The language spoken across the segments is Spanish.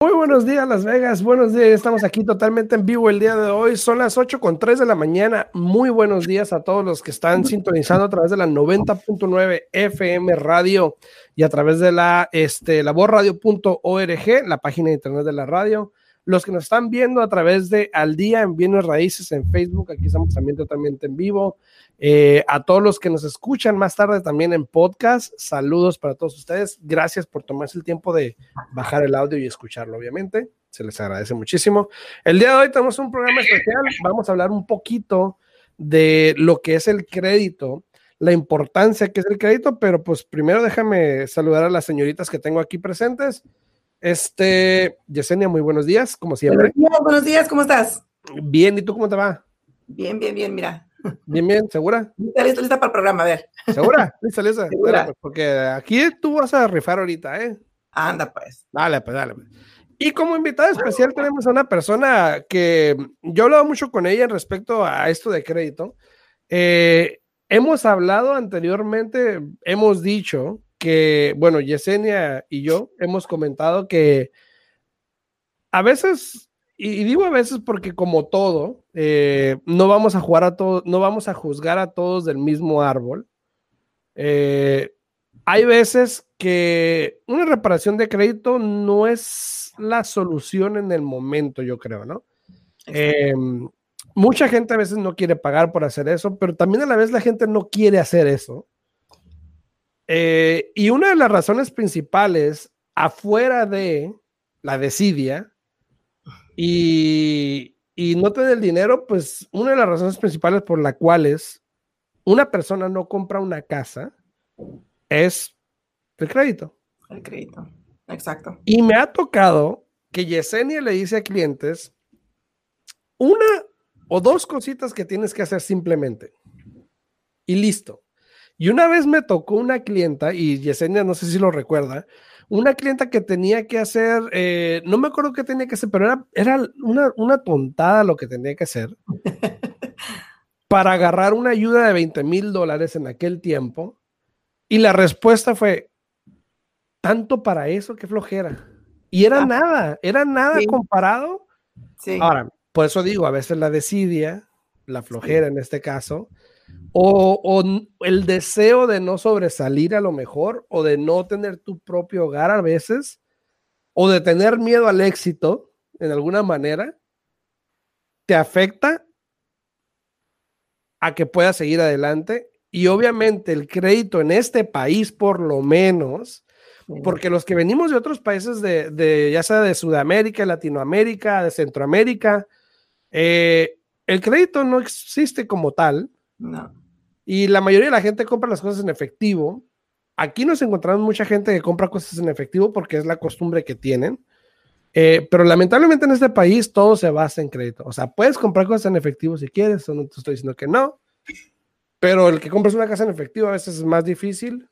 Muy buenos días, Las Vegas. Buenos días. Estamos aquí totalmente en vivo el día de hoy. Son las 8 con 3 de la mañana. Muy buenos días a todos los que están sintonizando a través de la 90.9 FM Radio y a través de la este, laborradio.org, la página de internet de la radio los que nos están viendo a través de Al Día en Bienes Raíces en Facebook, aquí estamos también totalmente en vivo. Eh, a todos los que nos escuchan más tarde también en podcast, saludos para todos ustedes. Gracias por tomarse el tiempo de bajar el audio y escucharlo, obviamente. Se les agradece muchísimo. El día de hoy tenemos un programa especial. Vamos a hablar un poquito de lo que es el crédito, la importancia que es el crédito, pero pues primero déjame saludar a las señoritas que tengo aquí presentes. Este, Yesenia, muy buenos días, como siempre. Buenos días, buenos días, ¿cómo estás? Bien, ¿y tú cómo te va? Bien, bien, bien, mira. Bien, bien, ¿segura? Lista, lista, lista para el programa, a ver. ¿Segura? Lista, lista. Pues, porque aquí tú vas a rifar ahorita, ¿eh? Anda, pues. Dale, pues, dale. Pues. Y como invitada especial tenemos a una persona que yo he hablado mucho con ella en respecto a esto de crédito. Eh, hemos hablado anteriormente, hemos dicho que, bueno, Yesenia y yo hemos comentado que a veces, y digo a veces porque como todo, eh, no vamos a jugar a todos, no vamos a juzgar a todos del mismo árbol. Eh, hay veces que una reparación de crédito no es la solución en el momento, yo creo, ¿no? Em, mucha gente a veces no quiere pagar por hacer eso, pero también a la vez la gente no quiere hacer eso. Eh, y una de las razones principales, afuera de la desidia y, y no tener el dinero, pues una de las razones principales por las cuales una persona no compra una casa es el crédito. El crédito, exacto. Y me ha tocado que Yesenia le dice a clientes una o dos cositas que tienes que hacer simplemente. Y listo. Y una vez me tocó una clienta, y Yesenia no sé si lo recuerda, una clienta que tenía que hacer, eh, no me acuerdo qué tenía que hacer, pero era, era una, una tontada lo que tenía que hacer para agarrar una ayuda de 20 mil dólares en aquel tiempo. Y la respuesta fue, tanto para eso, qué flojera. Y era ah. nada, era nada comparado. Sí. Ahora, por eso digo, a veces la desidia, la flojera en este caso, o, el deseo de no sobresalir a lo mejor, o de no tener tu propio hogar a veces, o de tener miedo al éxito en alguna manera, te afecta a que puedas seguir adelante. Y obviamente el crédito en este país, por lo menos, porque los que venimos de otros países, de, ya sea de Sudamérica, Latinoamérica, de Centroamérica, eh, el crédito no existe como tal. No. Y la mayoría de la gente compra las cosas en efectivo. Aquí nos encontramos mucha gente que compra cosas en efectivo porque es la costumbre que tienen. Eh, pero lamentablemente en este país todo se basa en crédito. O sea, puedes comprar cosas en efectivo si quieres, no te estoy diciendo que no. Pero el que compras una casa en efectivo a veces es más difícil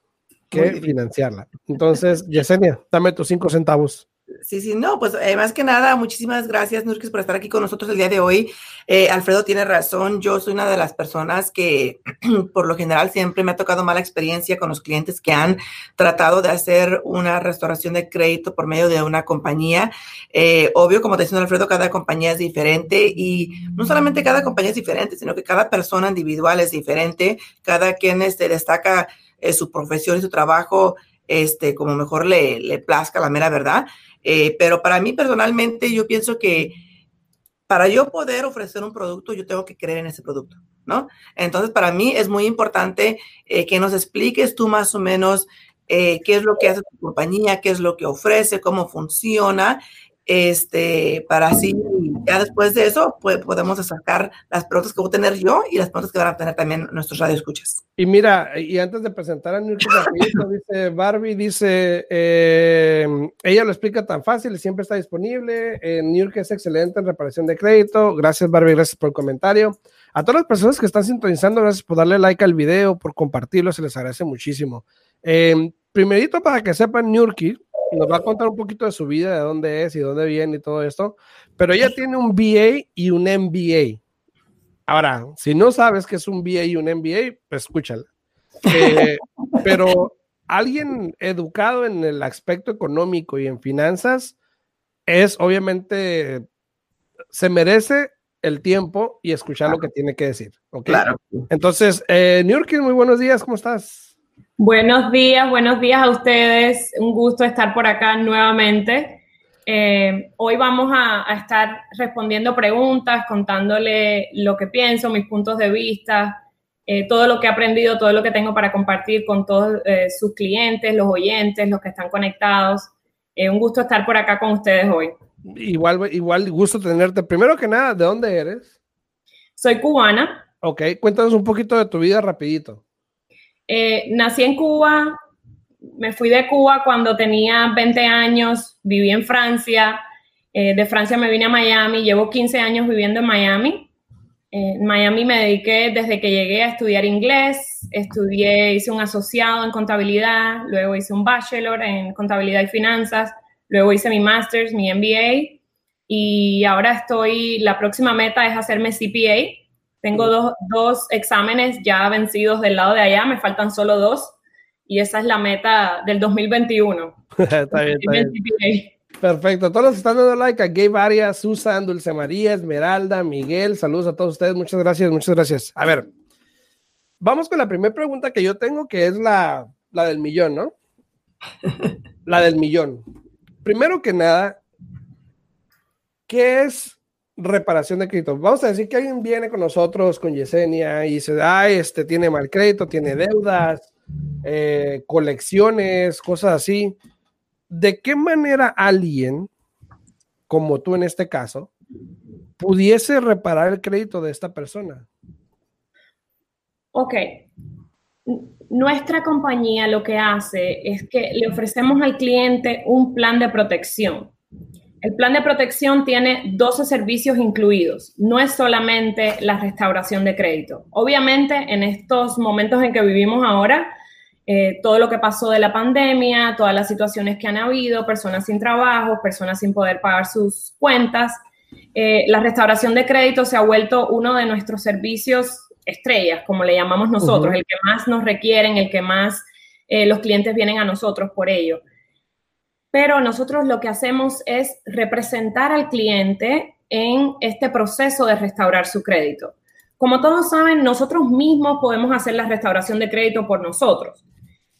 que financiarla. Entonces, Yesenia, dame tus cinco centavos. Sí, sí, no, pues eh, más que nada, muchísimas gracias, Nurkis, por estar aquí con nosotros el día de hoy. Eh, Alfredo tiene razón, yo soy una de las personas que por lo general siempre me ha tocado mala experiencia con los clientes que han tratado de hacer una restauración de crédito por medio de una compañía. Eh, obvio, como te decía Alfredo, cada compañía es diferente y no solamente cada compañía es diferente, sino que cada persona individual es diferente, cada quien este, destaca su profesión y su trabajo este, como mejor le, le plazca la mera verdad. Eh, pero para mí personalmente, yo pienso que para yo poder ofrecer un producto, yo tengo que creer en ese producto, ¿no? Entonces, para mí es muy importante eh, que nos expliques tú más o menos eh, qué es lo que hace tu compañía, qué es lo que ofrece, cómo funciona este, para así, ya después de eso, pues, podemos sacar las preguntas que voy a tener yo y las preguntas que van a tener también nuestros radioescuchas. Y mira, y antes de presentar a Nurki, dice Barbie, dice, eh, ella lo explica tan fácil siempre está disponible. Eh, Nurki es excelente en reparación de crédito. Gracias, Barbie, gracias por el comentario. A todas las personas que están sintonizando, gracias por darle like al video, por compartirlo, se les agradece muchísimo. Eh, primerito, para que sepan, Nurki nos va a contar un poquito de su vida, de dónde es y dónde viene y todo esto, pero ella tiene un BA y un MBA. Ahora, si no sabes qué es un BA y un MBA, pues escúchala. Eh, pero alguien educado en el aspecto económico y en finanzas es obviamente, se merece el tiempo y escuchar lo que tiene que decir. ¿okay? Claro. Entonces, eh, New York, muy buenos días, ¿cómo estás? Buenos días, buenos días a ustedes. Un gusto estar por acá nuevamente. Eh, hoy vamos a, estar respondiendo preguntas, contándole lo que pienso, mis puntos de vista, eh, todo lo que he aprendido, todo lo que tengo para compartir con todos eh, sus clientes, los oyentes, los que están conectados. un gusto estar por acá con ustedes hoy. Igual, igual gusto tenerte. Primero que nada, ¿de dónde eres? Soy cubana. Ok, cuéntanos un poquito de tu vida rapidito. Eh, nací en Cuba, me fui de Cuba cuando tenía 20 años, viví en Francia, eh, de Francia me vine a Miami, llevo 15 años viviendo en Miami. En Miami me dediqué desde que llegué a estudiar inglés, estudié, hice un asociado en contabilidad, luego hice un bachelor en contabilidad y finanzas, luego hice mi master's, mi MBA y ahora estoy, la próxima meta es hacerme CPA, tengo dos, exámenes ya vencidos del lado de allá, me faltan solo dos y esa es la meta del 2021. está bien, está bien. Perfecto. Todos los que están dando like a Gabe Arias, Susan, Dulce María, Esmeralda, Miguel, saludos a todos ustedes. Muchas gracias, muchas gracias. A ver, vamos con la primera pregunta que yo tengo, que es la, la del millón, ¿no? la del millón. Primero que nada, ¿qué es reparación de crédito. Vamos a decir que alguien viene con nosotros, con Yesenia, y dice, ay, este tiene mal crédito, tiene deudas, eh, colecciones, cosas así. ¿De qué manera alguien, como tú en este caso, pudiese reparar el crédito de esta persona? Ok. Nuestra compañía lo que hace es que le ofrecemos al cliente un plan de protección. El plan de protección tiene 12 servicios incluidos. No es solamente la restauración de crédito. Obviamente, en estos momentos en que vivimos ahora, eh, todo lo que pasó de la pandemia, todas las situaciones que han habido, personas sin trabajo, personas sin poder pagar sus cuentas, eh, la restauración de crédito se ha vuelto uno de nuestros servicios estrellas, como le llamamos nosotros, el que más nos requieren, el que más eh, los clientes vienen a nosotros por ello pero nosotros lo que hacemos es representar al cliente en este proceso de restaurar su crédito. Como todos saben, nosotros mismos podemos hacer la restauración de crédito por nosotros.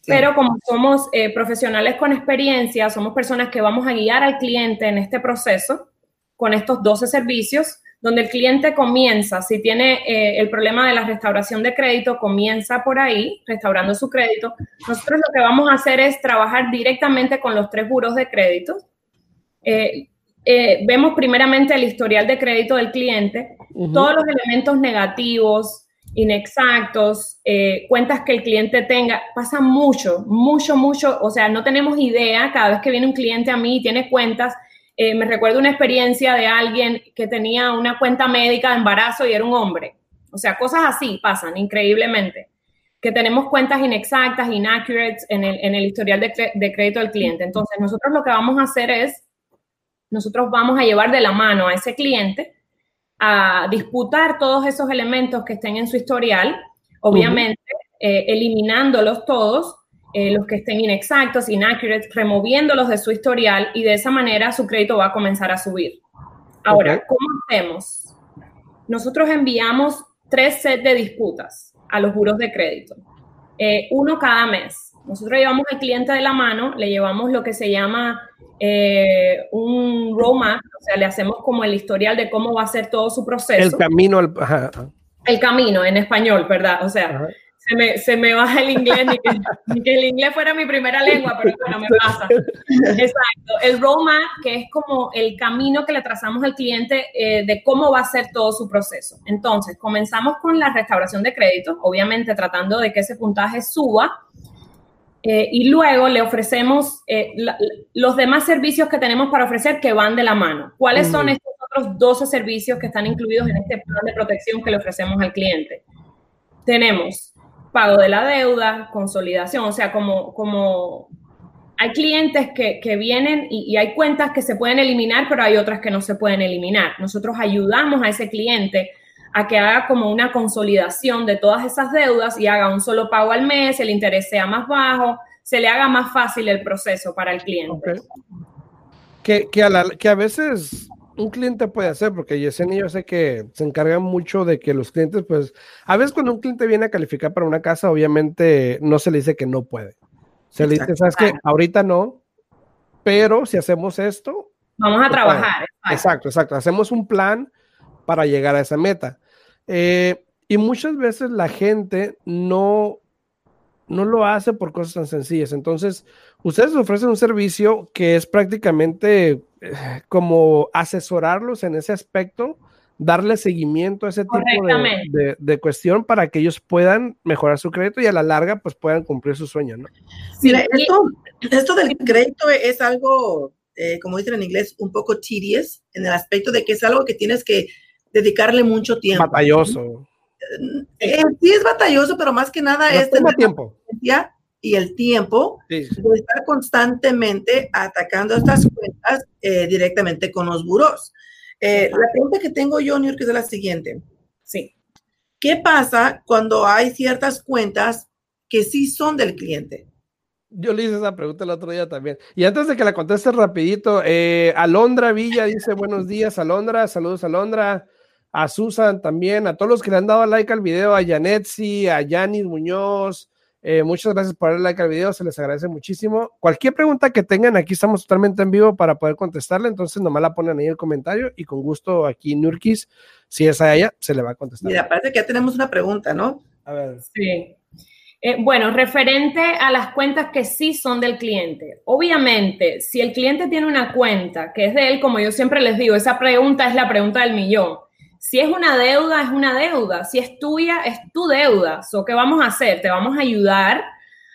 Pero como somos eh, profesionales con experiencia, somos personas que vamos a guiar al cliente en este proceso con estos 12 servicios, donde el cliente comienza, si tiene eh, el problema de la restauración de crédito, comienza por ahí, restaurando su crédito. Nosotros lo que vamos a hacer es trabajar directamente con los tres buros de crédito. Eh, eh, vemos primeramente el historial de crédito del cliente, todos los elementos negativos, inexactos, cuentas que el cliente tenga, pasa mucho, mucho, mucho, o sea, no tenemos idea cada vez que viene un cliente a mí y tiene cuentas eh, me recuerdo una experiencia de alguien que tenía una cuenta médica de embarazo y era un hombre. O sea, cosas así pasan increíblemente. Que tenemos cuentas inexactas, inaccurates en el, en el historial de, de crédito del cliente. Entonces, nosotros lo que vamos a hacer es, nosotros vamos a llevar de la mano a ese cliente a disputar todos esos elementos que estén en su historial, obviamente eh, eliminándolos todos eh, los que estén inexactos, inaccurates, removiéndolos de su historial y de esa manera su crédito va a comenzar a subir. Ahora, ¿cómo hacemos? Nosotros enviamos tres sets de disputas a los juros de crédito, eh, uno cada mes. Nosotros llevamos al cliente de la mano, le llevamos lo que se llama eh, un roadmap, o sea, le hacemos como el historial de cómo va a ser todo su proceso. El camino al... El camino en español, ¿verdad? O sea, se me, se me baja el inglés, ni que, el inglés fuera mi primera lengua, pero bueno, me pasa. Exacto. El roadmap, que es como el camino que le trazamos al cliente eh, de cómo va a ser todo su proceso. Entonces, comenzamos con la restauración de crédito, obviamente tratando de que ese puntaje suba. Eh, y luego le ofrecemos eh, los demás servicios que tenemos para ofrecer que van de la mano. ¿Cuáles son estos otros 12 servicios que están incluidos en este plan de protección que le ofrecemos al cliente? Tenemos pago de la deuda, consolidación, o sea, como, como hay clientes que, que vienen y, hay cuentas que se pueden eliminar, pero hay otras que no se pueden eliminar. Nosotros ayudamos a ese cliente a que haga como una consolidación de todas esas deudas y haga un solo pago al mes, el interés sea más bajo, se le haga más fácil el proceso para el cliente. Que, que, a la, que a veces un cliente puede hacer, porque Yesenia yo sé que se encarga mucho de que los clientes, pues, a veces cuando un cliente viene a calificar para una casa, obviamente no se le dice que no puede. Se le dice, sabes que ahorita no, pero si hacemos esto. Vamos a trabajar. Exacto, exacto. Hacemos un plan para llegar a esa meta. Eh, y muchas veces la gente no no lo hace por cosas tan sencillas. Entonces, ustedes ofrecen un servicio que es prácticamente eh, como asesorarlos en ese aspecto, darle seguimiento a ese tipo de, cuestión para que ellos puedan mejorar su crédito y a la larga pues puedan cumplir su sueño, ¿no? esto, del crédito es algo, eh, como dicen en inglés, un poco tedious, en el aspecto de que es algo que tienes que dedicarle mucho tiempo. Batalloso. Eh, sí es batalloso, pero más que nada es tener tiempo. Y el tiempo de estar constantemente atacando estas cuentas eh, directamente con los buros. Eh, la pregunta que tengo yo, New York, es la siguiente. Sí. ¿Qué pasa cuando hay ciertas cuentas que sí son del cliente? Yo le hice esa pregunta el otro día también. Y antes de que la conteste rapidito, Alondra Villa dice, buenos días, Alondra, saludos, Alondra a Susan también, a todos los que le han dado like al video, a Janetsi, a Yanis Muñoz. Eh, muchas gracias por darle like al video, se les agradece muchísimo. Cualquier pregunta que tengan, aquí estamos totalmente en vivo para poder contestarle, entonces nomás la ponen ahí en el comentario y con gusto aquí Nurkis, si es a ella, se le va a contestar. Mira, parece que ya tenemos una pregunta, ¿no? A ver. Sí. Eh, bueno, referente a las cuentas que sí son del cliente. Obviamente, si el cliente tiene una cuenta que es de él, como yo siempre les digo, esa pregunta es la pregunta del millón. Si es una deuda, es una deuda. Si es tuya, es tu deuda. So, ¿Qué vamos a hacer? Te vamos a ayudar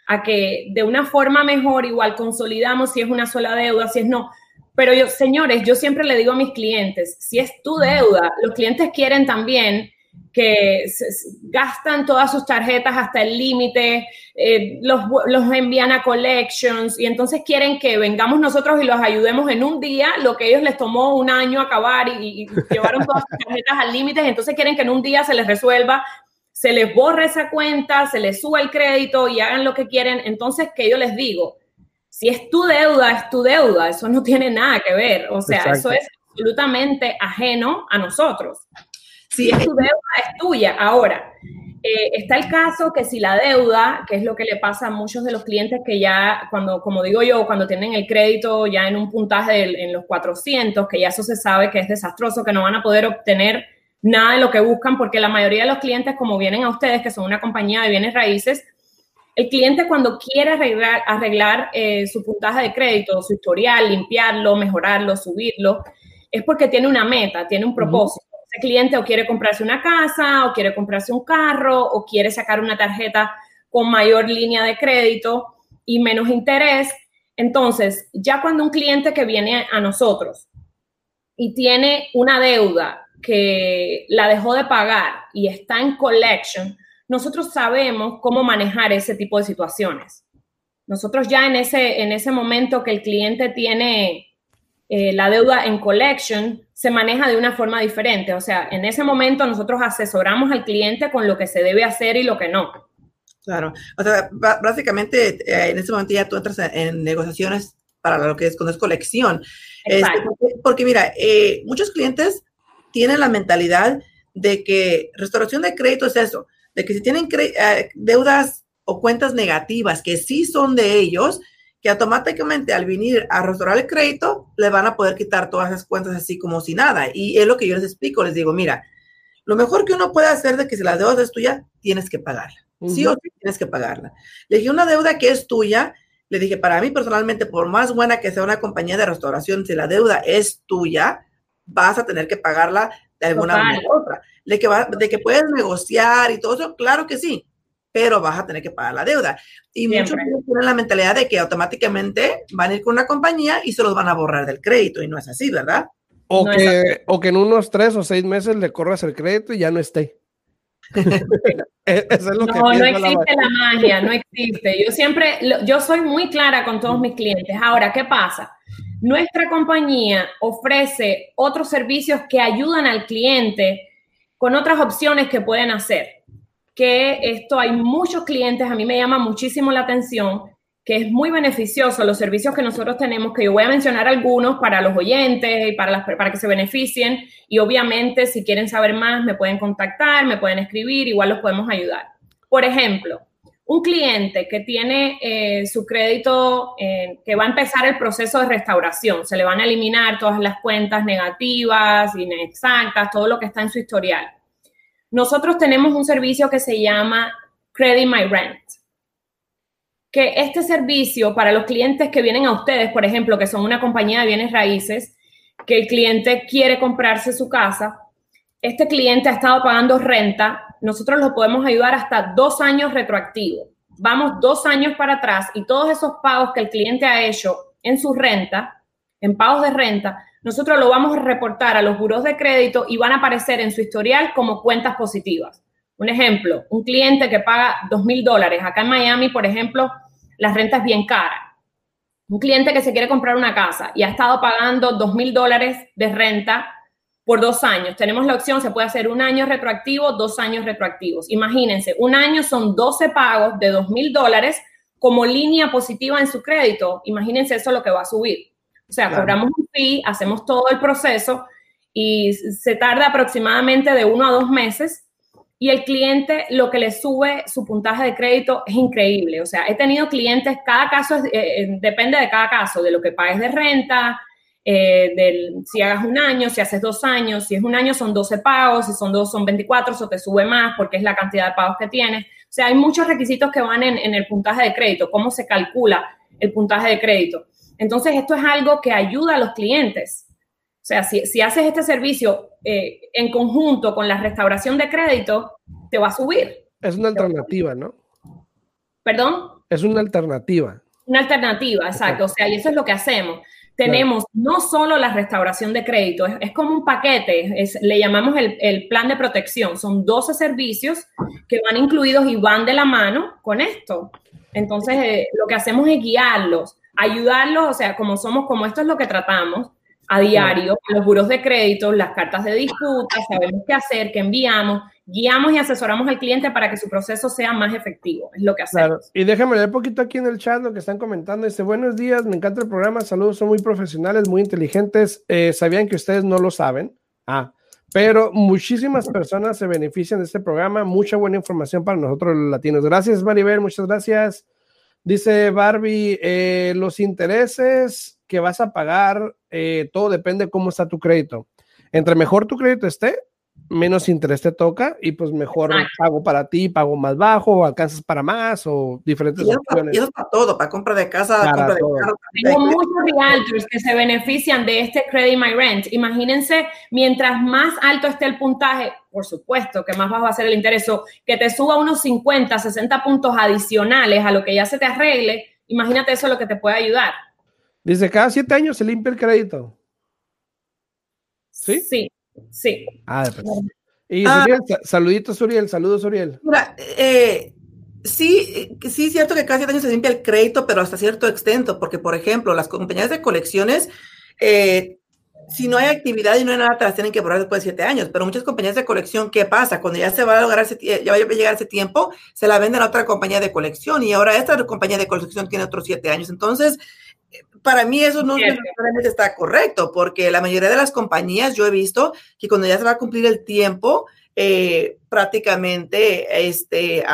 a que de una forma mejor, igual consolidamos si es una sola deuda, si es no. Pero yo, señores, yo siempre le digo a mis clientes, si es tu deuda, los clientes quieren también que gastan todas sus tarjetas hasta el límite, eh, los, los, envían a collections y entonces quieren que vengamos nosotros y los ayudemos en un día, lo que ellos les tomó un año acabar y, y llevaron todas sus tarjetas al límite, entonces quieren que en un día se les resuelva, se les borre esa cuenta, se les suba el crédito y hagan lo que quieren. Entonces, que yo les digo, si es tu deuda, es tu deuda, eso no tiene nada que ver, o sea, eso es absolutamente ajeno a nosotros. Si es tu deuda, es tuya. Ahora, eh, está el caso que si la deuda, que es lo que le pasa a muchos de los clientes que ya, cuando, como digo yo, cuando tienen el crédito ya en un puntaje en los 400, que ya eso se sabe que es desastroso, que no van a poder obtener nada de lo que buscan, porque la mayoría de los clientes, como vienen a ustedes, que son una compañía de bienes raíces, el cliente cuando quiere arreglar, arreglar eh, su puntaje de crédito, su historial, limpiarlo, mejorarlo, subirlo, es porque tiene una meta, tiene un propósito ese cliente o quiere comprarse una casa, o quiere comprarse un carro, o quiere sacar una tarjeta con mayor línea de crédito y menos interés. Entonces, ya cuando un cliente que viene a nosotros y tiene una deuda que la dejó de pagar y está en collection, nosotros sabemos cómo manejar ese tipo de situaciones. Nosotros ya en ese, en ese momento que el cliente tiene eh, la deuda en collection, se maneja de una forma diferente. O sea, en ese momento nosotros asesoramos al cliente con lo que se debe hacer y lo que no. Claro, o sea, básicamente eh, en ese momento ya tú entras en, negociaciones para lo que es colección. Este, porque, mira, eh, muchos clientes tienen la mentalidad de que restauración de crédito es eso, de que si tienen eh, deudas o cuentas negativas que sí son de ellos, que automáticamente al venir a restaurar el crédito, le van a poder quitar todas esas cuentas así como si nada. Y es lo que yo les explico, les digo, mira, lo mejor que uno puede hacer de que si la deuda es tuya, tienes que pagarla. Sí o sí tienes que pagarla. Le dije, una deuda que es tuya, le dije, para mí personalmente, por más buena que sea una compañía de restauración, si la deuda es tuya, vas a tener que pagarla de alguna manera u otra. De que, de que puedes negociar y todo eso, claro que sí, pero vas a tener que pagar la deuda. Y muchos tienen la mentalidad de que automáticamente van a ir con una compañía y se los van a borrar del crédito, y no es así, ¿verdad? O, que, o que en unos tres o seis meses le corras el crédito y ya no esté. E, no, no existe la, magia, no existe. Yo siempre, yo soy muy clara con todos mis clientes. Ahora, ¿qué pasa? Nuestra compañía ofrece otros servicios que ayudan al cliente con otras opciones que pueden hacer. Que esto hay muchos clientes, a mí me llama muchísimo la atención, que es muy beneficioso los servicios que nosotros tenemos, que yo voy a mencionar algunos para los oyentes y para, las, para que se beneficien. Y obviamente, si quieren saber más, me pueden contactar, me pueden escribir, igual los podemos ayudar. Por ejemplo, un cliente que tiene eh, su crédito, eh, que va a empezar el proceso de restauración, se le van a eliminar todas las cuentas negativas, inexactas, todo lo que está en su historial. Nosotros tenemos un servicio que se llama Credit My Rent que este servicio para los clientes que vienen a ustedes, por ejemplo, que son una compañía de bienes raíces, que el cliente quiere comprarse su casa, este cliente ha estado pagando renta, nosotros lo podemos ayudar hasta dos años retroactivo. Vamos dos años para atrás y todos esos pagos que el cliente ha hecho en su renta, en pagos de renta, nosotros lo vamos a reportar a los buros de crédito y van a aparecer en su historial como cuentas positivas. Un ejemplo, un cliente que paga dos mil dólares. Acá en Miami, por ejemplo, la renta es bien cara. Un cliente que se quiere comprar una casa y ha estado pagando dos mil dólares de renta por dos años. Tenemos la opción, se puede hacer un año retroactivo, dos años retroactivos. Imagínense, un año son 12 pagos de dos mil dólares como línea positiva en su crédito. Imagínense eso lo que va a subir. O sea, cobramos un fee, hacemos todo el proceso y se tarda aproximadamente de uno a dos meses y el cliente lo que le sube su puntaje de crédito es increíble. O sea, he tenido clientes, cada caso eh, eh, depende de cada caso, de lo que pagues de renta, eh, del, si hagas un año, si haces dos años, si es un año son 12 pagos, si son dos son 24, eso te sube más porque es la cantidad de pagos que tienes. O sea, hay muchos requisitos que van en, en el puntaje de crédito, cómo se calcula el puntaje de crédito. Entonces, esto es algo que ayuda a los clientes. O sea, si, si haces este servicio eh, en conjunto con la restauración de crédito, te va a subir. Es una alternativa, ¿no? ¿Perdón? Es una alternativa. Una alternativa, exacto. O sea, y eso es lo que hacemos. Tenemos no solo la restauración de crédito, es, como un paquete, es, le llamamos el, el, plan de protección. Son 12 servicios que van incluidos y van de la mano con esto. Entonces, eh, lo que hacemos es guiarlos, ayudarlos, o sea, como somos, como esto es lo que tratamos, a diario los buros de crédito, las cartas de disputa, sabemos qué hacer, qué enviamos, guiamos y asesoramos al cliente para que su proceso sea más efectivo. Es lo que hacemos. Claro. Y déjame leer poquito aquí en el chat lo que están comentando. Dice, buenos días, me encanta el programa, saludos, son muy profesionales, muy inteligentes. Eh, ¿Sabían que ustedes no lo saben? Ah, pero muchísimas personas se benefician de este programa, mucha buena información para nosotros los latinos. Gracias, Maribel, muchas gracias. Dice Barbie, eh, los intereses que vas a pagar, eh, todo depende de cómo está tu crédito. Entre mejor tu crédito esté, menos interés te toca y pues mejor pago para ti, pago más bajo, o alcanzas para más o diferentes y opciones. Y eso para todo, para compra de casa, para compra de carro. Tengo muchos realtors que se benefician de este Credit My Rent. Imagínense, mientras más alto esté el puntaje, por supuesto que más bajo va a ser el interés, o que te suba unos 50, 60 puntos adicionales a lo que ya se te arregle, imagínate eso lo que te puede ayudar. Dice, cada siete años se limpia el crédito. ¿Sí? Sí. Sí. Ah, pues. Y ah. saluditos, Uriel, saludos, Uriel. Mira, eh, sí, sí es cierto que cada siete años se limpia el crédito, pero hasta cierto extento, porque, por ejemplo, las compañías de colecciones, eh, si no hay actividad y no hay nada, te las tienen que borrar después de siete años. Pero muchas compañías de colección, ¿qué pasa? Cuando ya se va a lograr ese, ya va a llegar ese tiempo, se la venden a otra compañía de colección y ahora esta compañía de colección tiene otros siete años. Entonces, para mí eso no necesariamente está correcto, porque la mayoría de las compañías yo he visto que cuando ya se va a cumplir el tiempo, eh, prácticamente este,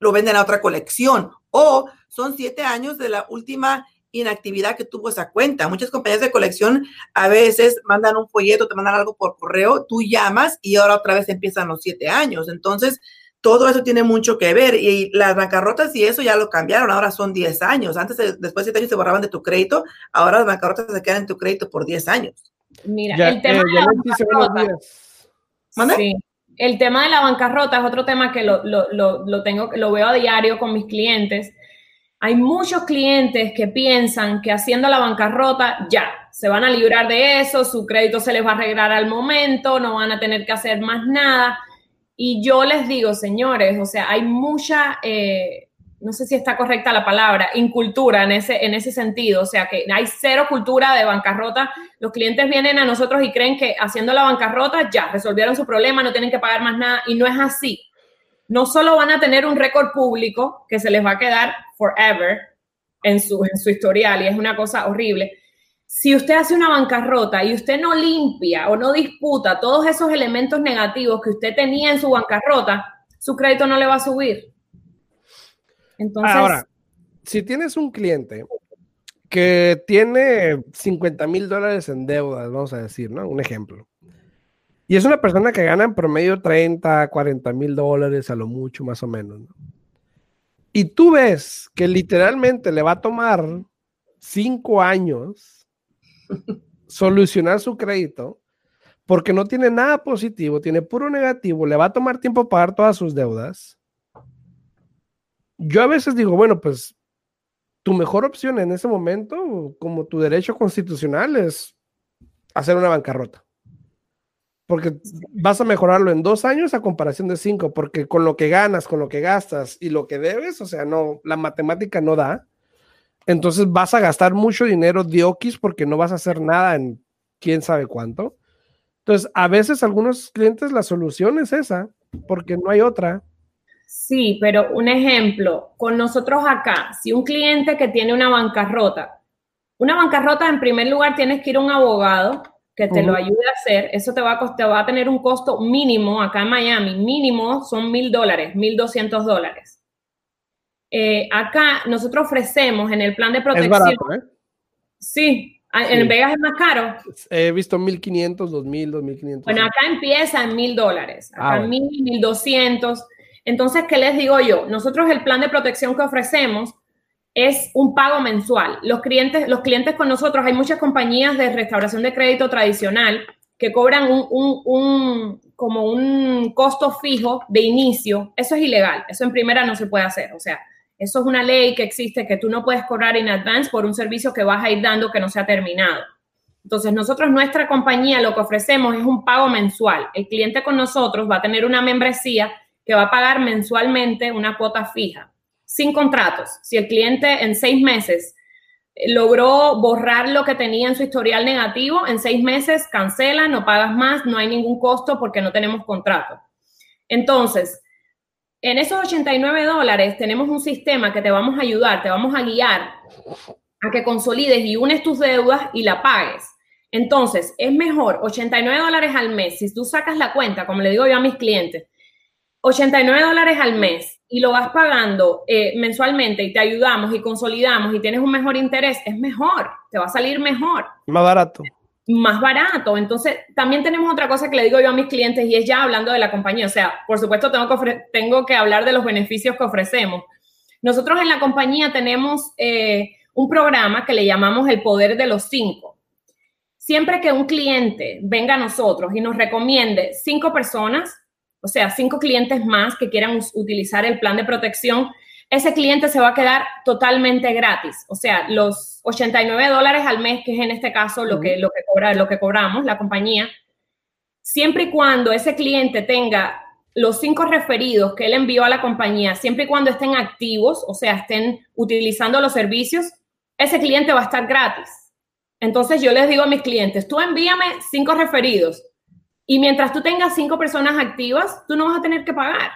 lo venden a otra colección o son siete años de la última inactividad que tuvo esa cuenta. Muchas compañías de colección a veces mandan un folleto, te mandan algo por correo, tú llamas y ahora otra vez empiezan los siete años. Entonces, todo eso tiene mucho que ver. Y las bancarrotas y eso ya lo cambiaron, ahora son 10 años. Antes, después de 7 años se borraban de tu crédito, ahora las bancarrotas se quedan en tu crédito por 10 años. Mira, el tema de la Sí. El tema de la bancarrota es otro tema que lo, lo, lo, lo, tengo, lo veo a diario con mis clientes. Hay muchos clientes que piensan que haciendo la bancarrota ya se van a librar de eso, su crédito se les va a arreglar al momento, no van a tener que hacer más nada. Y yo les digo, señores, o sea, hay mucha, eh, no sé si está correcta la palabra, incultura en ese, en ese sentido. O sea, que hay cero cultura de bancarrota. Los clientes vienen a nosotros y creen que haciendo la bancarrota ya resolvieron su problema, no tienen que pagar más nada. Y no es así. No solo van a tener un récord público que se les va a quedar forever en su, en su historial y es una cosa horrible, si usted hace una bancarrota y usted no limpia o no disputa todos esos elementos negativos que usted tenía en su bancarrota, su crédito no le va a subir. Entonces, ahora, si tienes un cliente que tiene 50 mil dólares en deudas, vamos a decir, ¿no? Un ejemplo. Y es una persona que gana en promedio 30, 40 mil dólares a lo mucho, más o menos. ¿no? Y tú ves que literalmente le va a tomar cinco años solucionar su crédito porque no tiene nada positivo, tiene puro negativo, le va a tomar tiempo pagar todas sus deudas. Yo a veces digo, bueno, pues tu mejor opción en ese momento, como tu derecho constitucional, es hacer una bancarrota. Porque vas a mejorarlo en dos años a comparación de cinco, porque con lo que ganas, con lo que gastas y lo que debes, o sea, no, la matemática no da. Entonces vas a gastar mucho dinero diokis porque no vas a hacer nada en quién sabe cuánto. Entonces, a veces algunos clientes la solución es esa, porque no hay otra. Sí, pero un ejemplo, con nosotros acá, si un cliente que tiene una bancarrota, una bancarrota en primer lugar tienes que ir a un abogado que te lo ayude a hacer, eso te va a, costar, va a tener un costo mínimo acá en Miami, mínimo son mil dólares, mil doscientos dólares. Eh, acá nosotros ofrecemos en el plan de protección. Es barato, ¿eh? Sí, en Vegas es más caro. He visto 1500, 2000, 2500. Bueno, acá empieza en 1000 dólares, acá ah, 1000, 1200. Entonces, ¿qué les digo yo? Nosotros el plan de protección que ofrecemos es un pago mensual. Los clientes, los clientes con nosotros, hay muchas compañías de restauración de crédito tradicional que cobran un, un, un, como un costo fijo de inicio. Eso es ilegal. Eso en primera no se puede hacer. O sea, eso es una ley que existe que tú no puedes cobrar en advance por un servicio que vas a ir dando que no se ha terminado. Entonces, nosotros, nuestra compañía, lo que ofrecemos es un pago mensual. El cliente con nosotros va a tener una membresía que va a pagar mensualmente una cuota fija, sin contratos. Si el cliente en seis meses logró borrar lo que tenía en su historial negativo, en seis meses cancela, no pagas más, no hay ningún costo porque no tenemos contrato. Entonces, en esos 89 dólares tenemos un sistema que te vamos a ayudar, te vamos a guiar a que consolides y unes tus deudas y la pagues. Entonces, es mejor 89 dólares al mes, si tú sacas la cuenta, como le digo yo a mis clientes, 89 dólares al mes y lo vas pagando eh, mensualmente y te ayudamos y consolidamos y tienes un mejor interés, es mejor, te va a salir mejor. Más barato más barato. Entonces, también tenemos otra cosa que le digo yo a mis clientes y es ya hablando de la compañía. O sea, por supuesto, tengo que, tengo que hablar de los beneficios que ofrecemos. Nosotros en la compañía tenemos eh, un programa que le llamamos el poder de los cinco. Siempre que un cliente venga a nosotros y nos recomiende cinco personas, o sea, cinco clientes más que quieran utilizar el plan de protección, ese cliente se va a quedar totalmente gratis. O sea, los 89 dólares al mes, que es en este caso lo que, lo que, cobra, lo que cobramos la compañía, siempre y cuando ese cliente tenga los cinco referidos que él envió a la compañía, siempre y cuando estén activos, o sea, estén utilizando los servicios, ese cliente va a estar gratis. Entonces yo les digo a mis clientes, tú envíame cinco referidos y mientras tú tengas cinco personas activas, tú no vas a tener que pagar.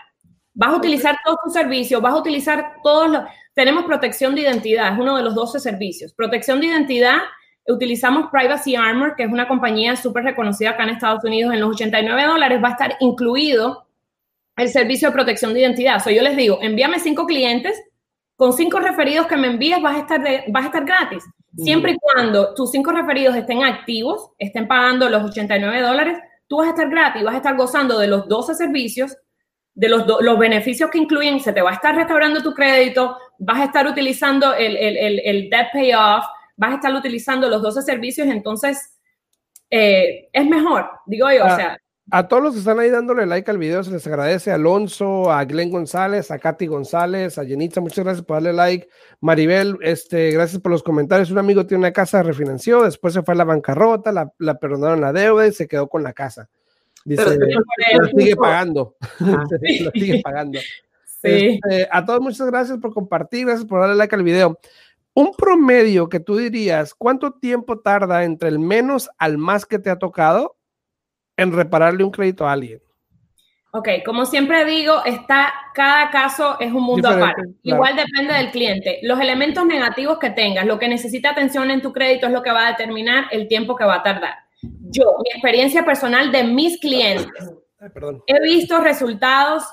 Vas a utilizar todos tus servicios, vas a utilizar todos los... Tenemos protección de identidad, es uno de los 12 servicios. Protección de identidad, utilizamos Privacy Armor, que es una compañía súper reconocida acá en Estados Unidos. En los 89 dólares va a estar incluido el servicio de protección de identidad. O sea, yo les digo, envíame cinco clientes Con cinco referidos que me envíes vas a estar, vas a estar gratis. Siempre y cuando tus cinco referidos estén activos, estén pagando los 89 dólares, tú vas a estar gratis, vas a estar gozando de los 12 servicios, de los, los beneficios que incluyen, se te va a estar restaurando tu crédito, vas a estar utilizando el, el, el, debt payoff, vas a estar utilizando los 12 servicios, entonces eh, es mejor, digo yo, o ah, sea. A todos los que están ahí dándole like al video, se les agradece a Alonso, a Glenn González, a Katy González, a Jenitza, muchas gracias por darle like. Maribel, este, gracias por los comentarios. Un amigo tiene una casa, refinanció, después se fue a la bancarrota, la, la perdonaron la deuda y se quedó con la casa. Dice, lo sigue pagando. lo sigue pagando. Este, a todos, muchas gracias por compartir, gracias por darle like al video. Un promedio que tú dirías, ¿cuánto tiempo tarda entre el menos al más que te ha tocado en repararle un crédito a alguien? Ok, como siempre digo, está, cada caso es un mundo aparte. Igual depende del cliente. Los elementos negativos que tengas, lo que necesita atención en tu crédito es lo que va a determinar el tiempo que va a tardar. Yo, mi experiencia personal de mis clientes, he visto resultados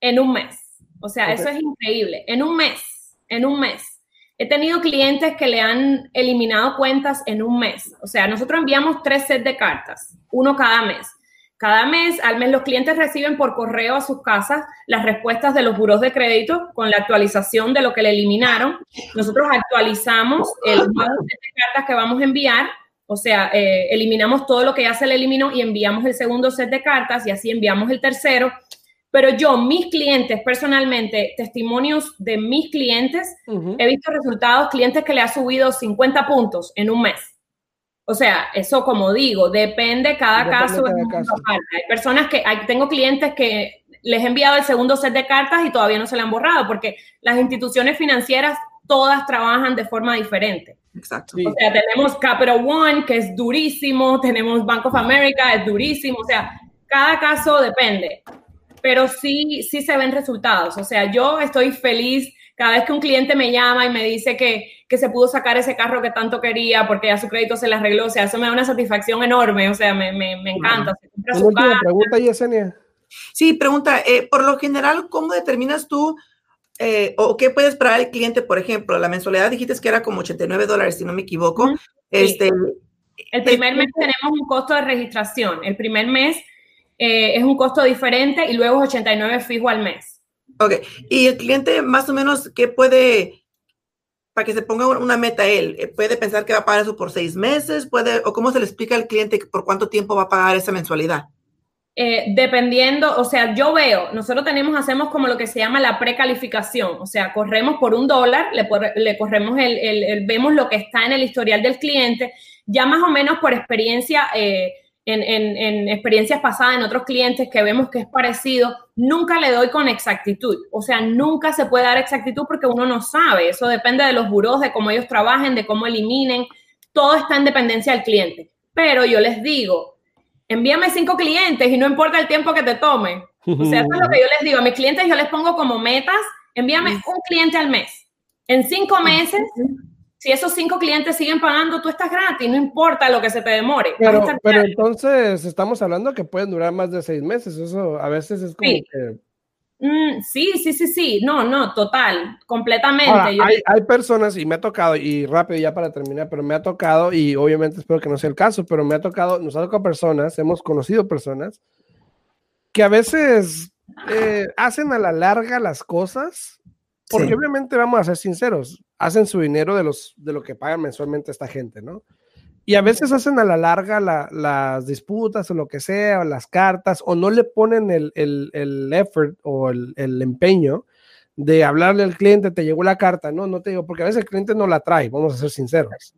en un mes. O sea, eso es increíble. En un mes, en un mes. He tenido clientes que le han eliminado cuentas en un mes. O sea, nosotros enviamos tres sets de cartas, uno cada mes. Cada mes, al mes, los clientes reciben por correo a sus casas las respuestas de los buros de crédito con la actualización de lo que le eliminaron. Nosotros actualizamos el nuevo set de cartas que vamos a enviar o sea, eh, eliminamos todo lo que ya se le eliminó y enviamos el segundo set de cartas y así enviamos el tercero. Pero yo, mis clientes, personalmente, testimonios de mis clientes, he visto resultados, clientes que le ha subido 50 puntos en un mes. O sea, eso como digo, depende cada caso. Hay personas que, hay, tengo clientes que les he enviado el segundo set de cartas y todavía no se le han borrado porque las instituciones financieras todas trabajan de forma diferente. Exacto. O sea, tenemos Capital One, que es durísimo, tenemos Bank of America, es durísimo, o sea, cada caso depende, pero sí, sí se ven resultados. O sea, yo estoy feliz cada vez que un cliente me llama y me dice que, que se pudo sacar ese carro que tanto quería porque ya su crédito se le arregló, o sea, eso me da una satisfacción enorme, o sea, me, me, me encanta. Una última pregunta, Yesenia. Sí, pregunta, eh, por lo general, ¿cómo determinas tú eh, o qué puede esperar el cliente, por ejemplo, la mensualidad dijiste que era como 89 dólares, si no me equivoco. Este, el primer mes tenemos un costo de registración. El primer mes eh, es un costo diferente y luego es 89 fijo al mes. Ok, y el cliente más o menos, ¿qué puede, para que se ponga una meta él, eh, puede pensar que va a pagar eso por seis meses? puede ¿O cómo se le explica al cliente por cuánto tiempo va a pagar esa mensualidad? Eh, dependiendo, o sea, yo veo, nosotros tenemos, hacemos como lo que se llama la precalificación, o sea, corremos por un dólar, le, corremos el, vemos lo que está en el historial del cliente, ya más o menos por experiencia, eh, en, en, experiencias pasadas en otros clientes que vemos que es parecido, nunca le doy con exactitud, o sea, nunca se puede dar exactitud porque uno no sabe, eso depende de los buros, de cómo ellos trabajen, de cómo eliminen, todo está en dependencia del cliente, pero yo les digo, envíame cinco clientes y no importa el tiempo que te tome. O sea, eso es lo que yo les digo. A mis clientes yo les pongo como metas, envíame un cliente al mes. En cinco meses, si esos cinco clientes siguen pagando, tú estás gratis, no importa lo que se te demore. Pero, entonces estamos hablando que pueden durar más de seis meses. Eso a veces es como que Mm, sí, sí, sí, sí, no, no, total, completamente. hay, personas, y me ha tocado, y rápido ya para terminar, pero me ha tocado, y obviamente espero que no sea el caso, pero me ha tocado, nos ha tocado personas, hemos conocido personas que a veces eh, hacen a la larga las cosas, porque obviamente vamos a ser sinceros, hacen su dinero de, los, de lo que pagan mensualmente esta gente, ¿no? Y a veces hacen a la larga las disputas o lo que sea, o las cartas, o no le ponen el, el, el effort o el, el, empeño de hablarle al cliente, te llegó la carta, no, no te digo, porque a veces el cliente no la trae, vamos a ser sinceros.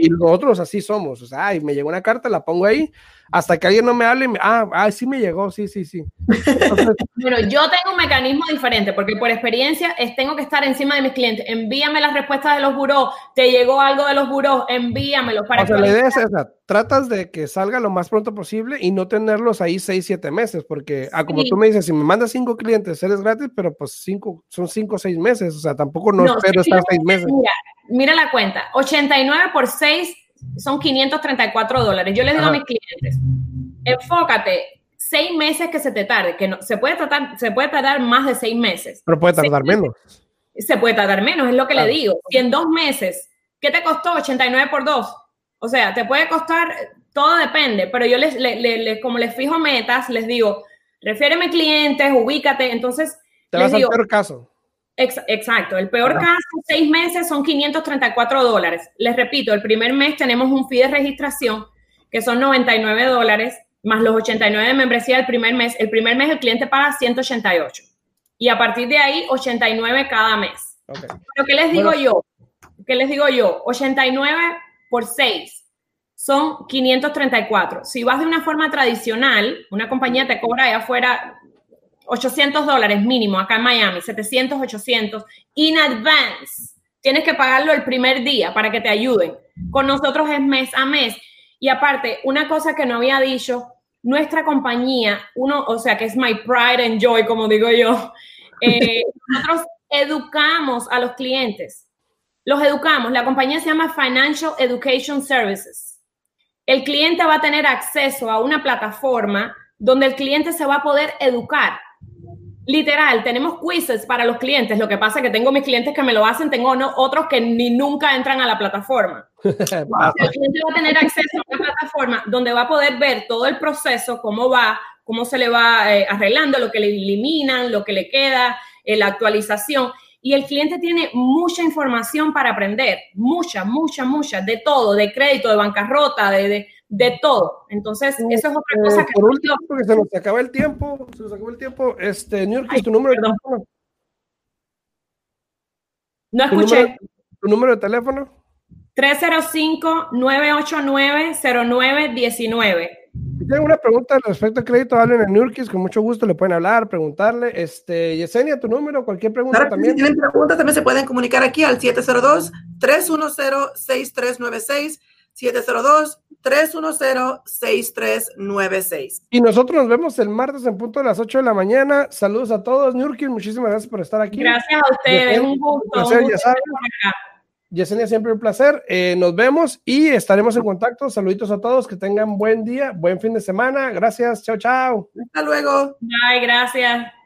Y nosotros así somos, o sea, ay, me llegó una carta, la pongo ahí, hasta que alguien no me hable, ah, ah, sí me llegó, sí, sí, sí. bueno, yo tengo un mecanismo diferente, porque por experiencia es, tengo que estar encima de mis clientes, envíame las respuestas de los burós, te llegó algo de los burós, envíamelo para o sea, la idea es esa, tratas de que salga lo más pronto posible y no tenerlos ahí seis, siete meses, porque, ah, como tú me dices, si me mandas cinco clientes, eres gratis, pero pues cinco, son cinco o seis meses, o sea, tampoco no, espero estar seis meses. Mira, mira la cuenta, 89 por 6 son 534 dólares. Yo les digo a mis clientes, enfócate seis meses que se te tarde, que no, se puede tratar, se puede tardar más de seis meses. Pero puede tardar menos. se puede tardar menos, es lo que le digo. Si en dos meses, ¿qué te costó 89 por 2? O sea, te puede costar, todo depende, pero yo les, les, como les fijo metas, les digo, refiéreme clientes, ubícate, entonces... Te vas al peor caso. exacto, el peor caso, seis meses son 534 dólares. Les repito, el primer mes tenemos un fee de registración que son 99 dólares, más los 89 de membresía del primer mes. El primer mes el cliente paga 188 y a partir de ahí 89 cada mes. Pero ¿qué les digo yo? ¿Qué les digo yo? 89 por 6 son 534. Si vas de una forma tradicional, una compañía te cobra allá afuera 800 dólares mínimo, acá en Miami, 700, 800, in advance. Tienes que pagarlo el primer día para que te ayuden. Con nosotros es mes a mes. Y aparte, una cosa que no había dicho, nuestra compañía, uno, o sea, que es my pride and joy, como digo yo, eh, nosotros educamos a los clientes. Los educamos. La compañía se llama Financial Education Services. El cliente va a tener acceso a una plataforma donde el cliente se va a poder educar Literal, tenemos quizzes para los clientes. Lo que pasa es que tengo mis clientes que me lo hacen, tengo otros que ni nunca entran a la plataforma. el cliente va a tener acceso a una plataforma donde va a poder ver todo el proceso, cómo va, cómo se le va eh, arreglando, lo que le eliminan, lo que le queda, eh, la actualización. Y el cliente tiene mucha información para aprender, mucha, mucha, mucha, de todo, de crédito, de bancarrota, de de todo. Entonces, eso es otra eh, cosa que... Por último, porque se nos acaba el tiempo, se nos acabó el tiempo, este, New York, tu número de teléfono. No escuché. ¿Tu número, de teléfono? 305-989-0919. Si tienen una pregunta respecto al crédito, hablen en Nurkis, con mucho gusto le pueden hablar, preguntarle. Este, Yesenia, tu número, cualquier pregunta también. Si tienen preguntas, también se pueden comunicar aquí al 702-310-6396. 702-310-6396. Y nosotros nos vemos el martes en punto de las 8 de la mañana. Saludos a todos. Nurkin, muchísimas gracias por estar aquí. Gracias a ustedes, un gusto. Yesenia, siempre un placer. Eh, nos vemos y estaremos en contacto. Saluditos a todos, que tengan buen día, buen fin de semana. Gracias, chao, chao. Hasta luego. Bye, gracias.